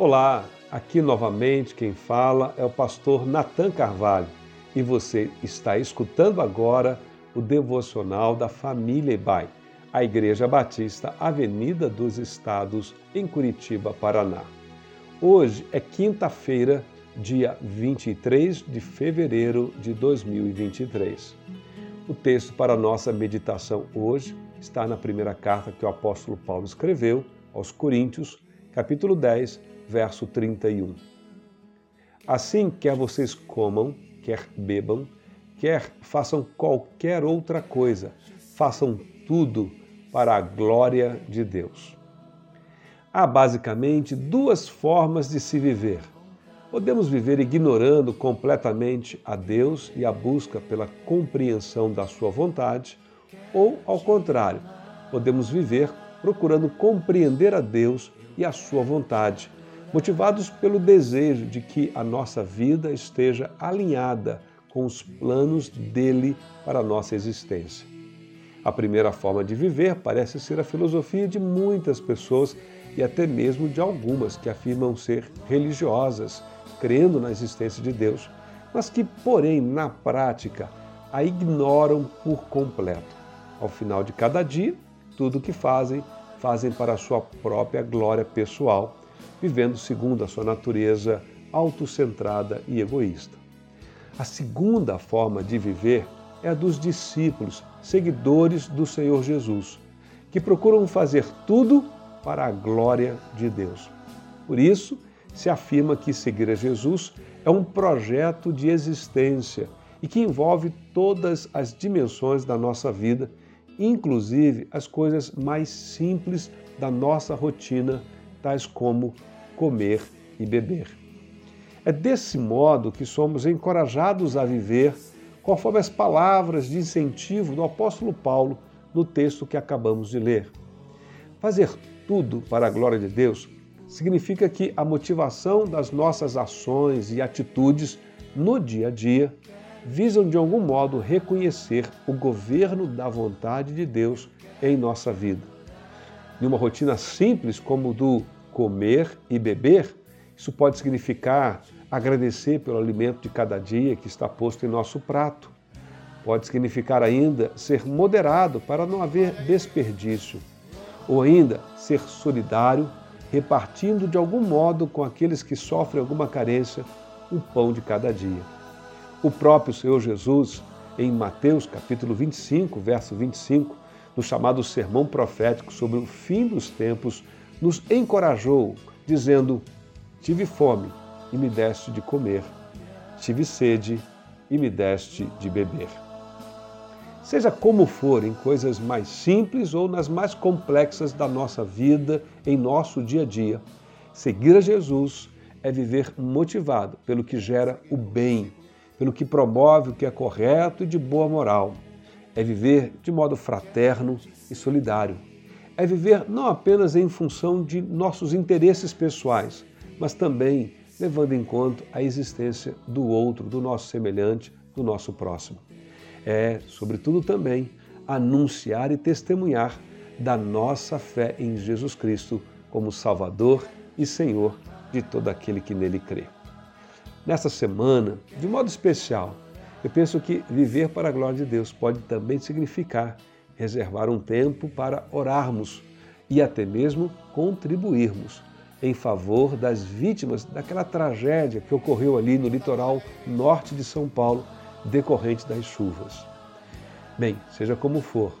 Olá, aqui novamente quem fala é o pastor Nathan Carvalho e você está escutando agora o devocional da família Ibai, a Igreja Batista Avenida dos Estados, em Curitiba, Paraná. Hoje é quinta-feira, dia 23 de fevereiro de 2023. O texto para nossa meditação hoje está na primeira carta que o apóstolo Paulo escreveu aos Coríntios, capítulo 10, verso 31. Assim, quer vocês comam, quer bebam, quer façam qualquer outra coisa, façam tudo para a glória de Deus. Há basicamente duas formas de se viver. Podemos viver ignorando completamente a Deus e a busca pela compreensão da Sua vontade, ou, ao contrário, podemos viver procurando compreender a Deus e a Sua vontade, motivados pelo desejo de que a nossa vida esteja alinhada com os planos dele para a nossa existência. A primeira forma de viver parece ser a filosofia de muitas pessoas e até mesmo de algumas que afirmam ser religiosas, crendo na existência de Deus, mas que, porém, na prática, a ignoram por completo. Ao final de cada dia, tudo o que fazem, fazem para a sua própria glória pessoal, vivendo segundo a sua natureza autocentrada e egoísta. A segunda forma de viver é a dos discípulos, seguidores do Senhor Jesus, que procuram fazer tudo para a glória de Deus. Por isso, se afirma que seguir a Jesus é um projeto de existência e que envolve todas as dimensões da nossa vida, inclusive as coisas mais simples da nossa rotina, tais como comer e beber. É desse modo que somos encorajados a viver conforme as palavras de incentivo do apóstolo Paulo no texto que acabamos de ler. Fazer tudo para a glória de Deus significa que a motivação das nossas ações e atitudes no dia a dia visam de algum modo reconhecer o governo da vontade de Deus em nossa vida. Em uma rotina simples como do comer e beber, isso pode significar agradecer pelo alimento de cada dia que está posto em nosso prato. Pode significar ainda ser moderado para não haver desperdício. Ou ainda ser solidário, repartindo de algum modo com aqueles que sofrem alguma carência o pão de cada dia. O próprio Senhor Jesus, em Mateus capítulo 25, verso 25, no chamado sermão profético sobre o fim dos tempos, nos encorajou, dizendo: Tive fome e me deste de comer, tive sede e me deste de beber. Seja como for, em coisas mais simples ou nas mais complexas da nossa vida, em nosso dia a dia, seguir a Jesus é viver motivado pelo que gera o bem, pelo que promove o que é correto e de boa moral. É viver de modo fraterno e solidário. É viver não apenas em função de nossos interesses pessoais, mas também levando em conta a existência do outro, do nosso semelhante, do nosso próximo. É, sobretudo, também anunciar e testemunhar da nossa fé em Jesus Cristo como Salvador e Senhor de todo aquele que nele crê. Nessa semana, de modo especial, eu penso que viver para a glória de Deus pode também significar reservar um tempo para orarmos e até mesmo contribuirmos em favor das vítimas daquela tragédia que ocorreu ali no litoral norte de São Paulo, decorrente das chuvas. Bem, seja como for,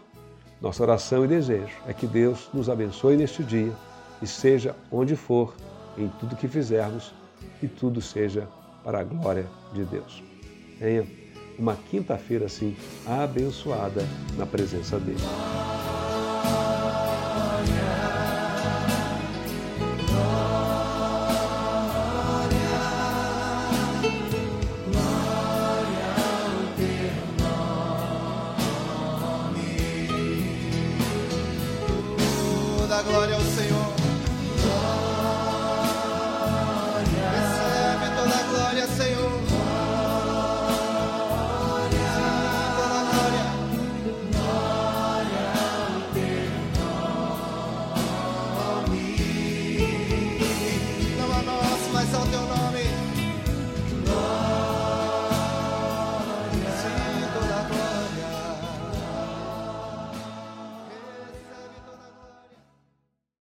nossa oração e desejo é que Deus nos abençoe neste dia e seja onde for, em tudo que fizermos, e tudo seja para a glória de Deus. Tenha uma quinta-feira assim abençoada na presença dele.